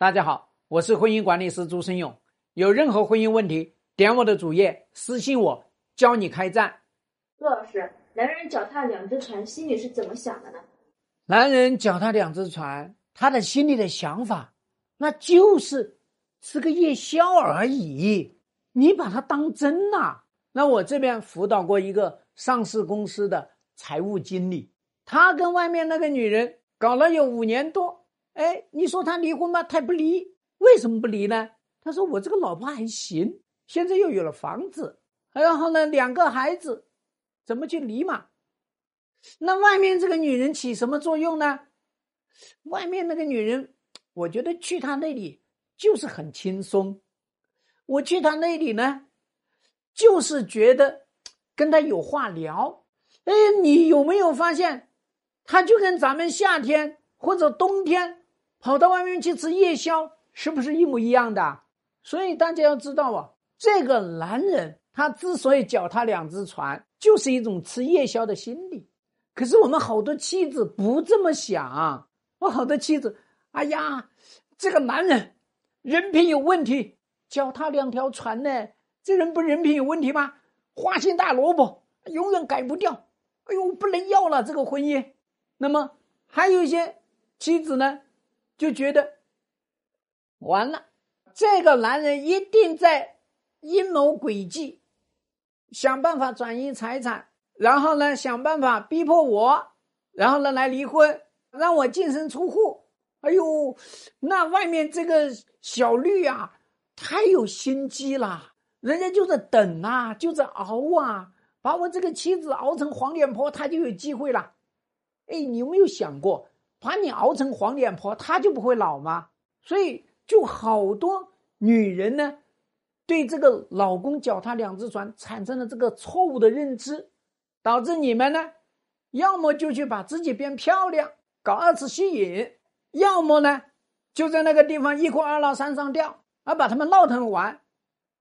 大家好，我是婚姻管理师朱生勇。有任何婚姻问题，点我的主页私信我，教你开战。陆老师，男人脚踏两只船，心里是怎么想的呢？男人脚踏两只船，他的心里的想法，那就是吃个夜宵而已。你把它当真呐？那我这边辅导过一个上市公司的财务经理，他跟外面那个女人搞了有五年多。哎，你说他离婚吗？他不离，为什么不离呢？他说我这个老婆还行，现在又有了房子，然后呢，两个孩子，怎么去离嘛？那外面这个女人起什么作用呢？外面那个女人，我觉得去她那里就是很轻松，我去她那里呢，就是觉得跟她有话聊。哎，你有没有发现，她就跟咱们夏天或者冬天？跑到外面去吃夜宵，是不是一模一样的？所以大家要知道啊，这个男人他之所以脚踏两只船，就是一种吃夜宵的心理。可是我们好多妻子不这么想，我好多妻子，哎呀，这个男人人品有问题，脚踏两条船呢，这人不人品有问题吗？花心大萝卜，永远改不掉。哎呦，不能要了这个婚姻。那么还有一些妻子呢？就觉得完了，这个男人一定在阴谋诡计，想办法转移财产，然后呢，想办法逼迫我，然后呢来离婚，让我净身出户。哎呦，那外面这个小绿啊，太有心机了，人家就在等啊，就在熬啊，把我这个妻子熬成黄脸婆，他就有机会了。哎，你有没有想过？把你熬成黄脸婆，她就不会老吗？所以就好多女人呢，对这个老公脚踏两只船产生了这个错误的认知，导致你们呢，要么就去把自己变漂亮，搞二次吸引，要么呢，就在那个地方一哭二闹三上吊，而把他们闹腾完，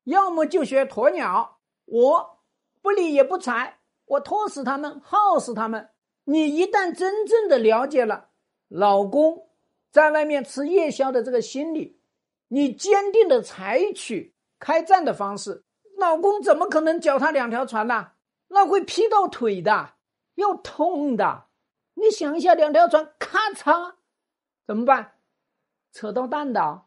要么就学鸵鸟，我不理也不睬，我拖死他们，耗死他们。你一旦真正的了解了。老公在外面吃夜宵的这个心理，你坚定的采取开战的方式，老公怎么可能脚踏两条船呢？那会劈到腿的，要痛的。你想一下，两条船咔嚓，怎么办？扯到蛋的。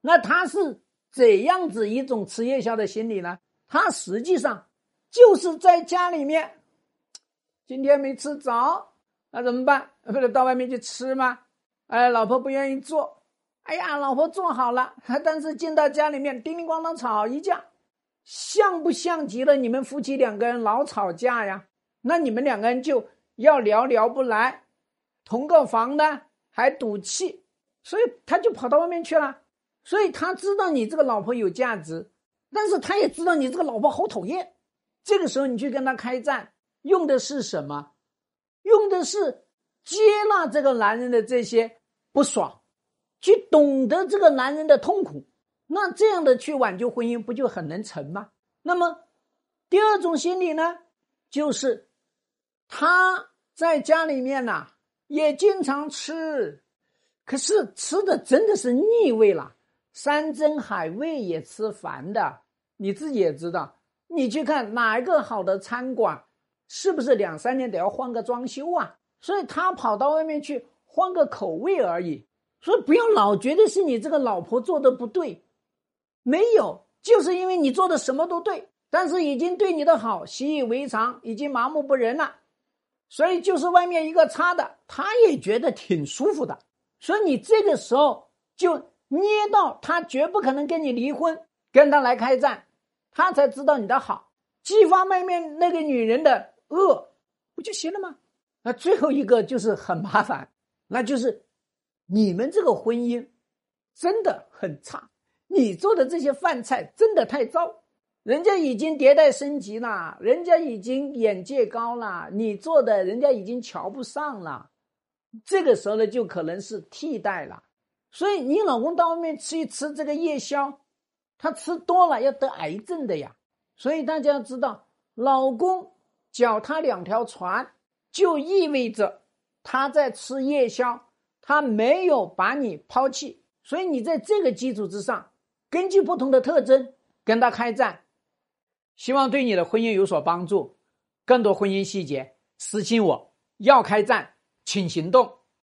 那他是怎样子一种吃夜宵的心理呢？他实际上就是在家里面，今天没吃着。那怎么办？不是到外面去吃吗？哎，老婆不愿意做。哎呀，老婆做好了，但是进到家里面叮铃咣啷吵一架，像不像极了你们夫妻两个人老吵架呀？那你们两个人就要聊聊不来，同个房呢还赌气，所以他就跑到外面去了。所以他知道你这个老婆有价值，但是他也知道你这个老婆好讨厌。这个时候你去跟他开战，用的是什么？是接纳这个男人的这些不爽，去懂得这个男人的痛苦，那这样的去挽救婚姻，不就很能成吗？那么第二种心理呢，就是他在家里面呐也经常吃，可是吃的真的是腻味了，山珍海味也吃烦的。你自己也知道，你去看哪一个好的餐馆。是不是两三年得要换个装修啊？所以他跑到外面去换个口味而已。所以不要老觉得是你这个老婆做的不对，没有，就是因为你做的什么都对，但是已经对你的好习以为常，已经麻木不仁了。所以就是外面一个差的，他也觉得挺舒服的。所以你这个时候就捏到他绝不可能跟你离婚，跟他来开战，他才知道你的好，激发外面那个女人的。饿不就行了吗？那最后一个就是很麻烦，那就是你们这个婚姻真的很差。你做的这些饭菜真的太糟，人家已经迭代升级了，人家已经眼界高了，你做的人家已经瞧不上了。这个时候呢，就可能是替代了。所以你老公到外面吃一吃这个夜宵，他吃多了要得癌症的呀。所以大家要知道，老公。脚踏两条船，就意味着他在吃夜宵，他没有把你抛弃，所以你在这个基础之上，根据不同的特征跟他开战，希望对你的婚姻有所帮助。更多婚姻细节，私信我。要开战，请行动。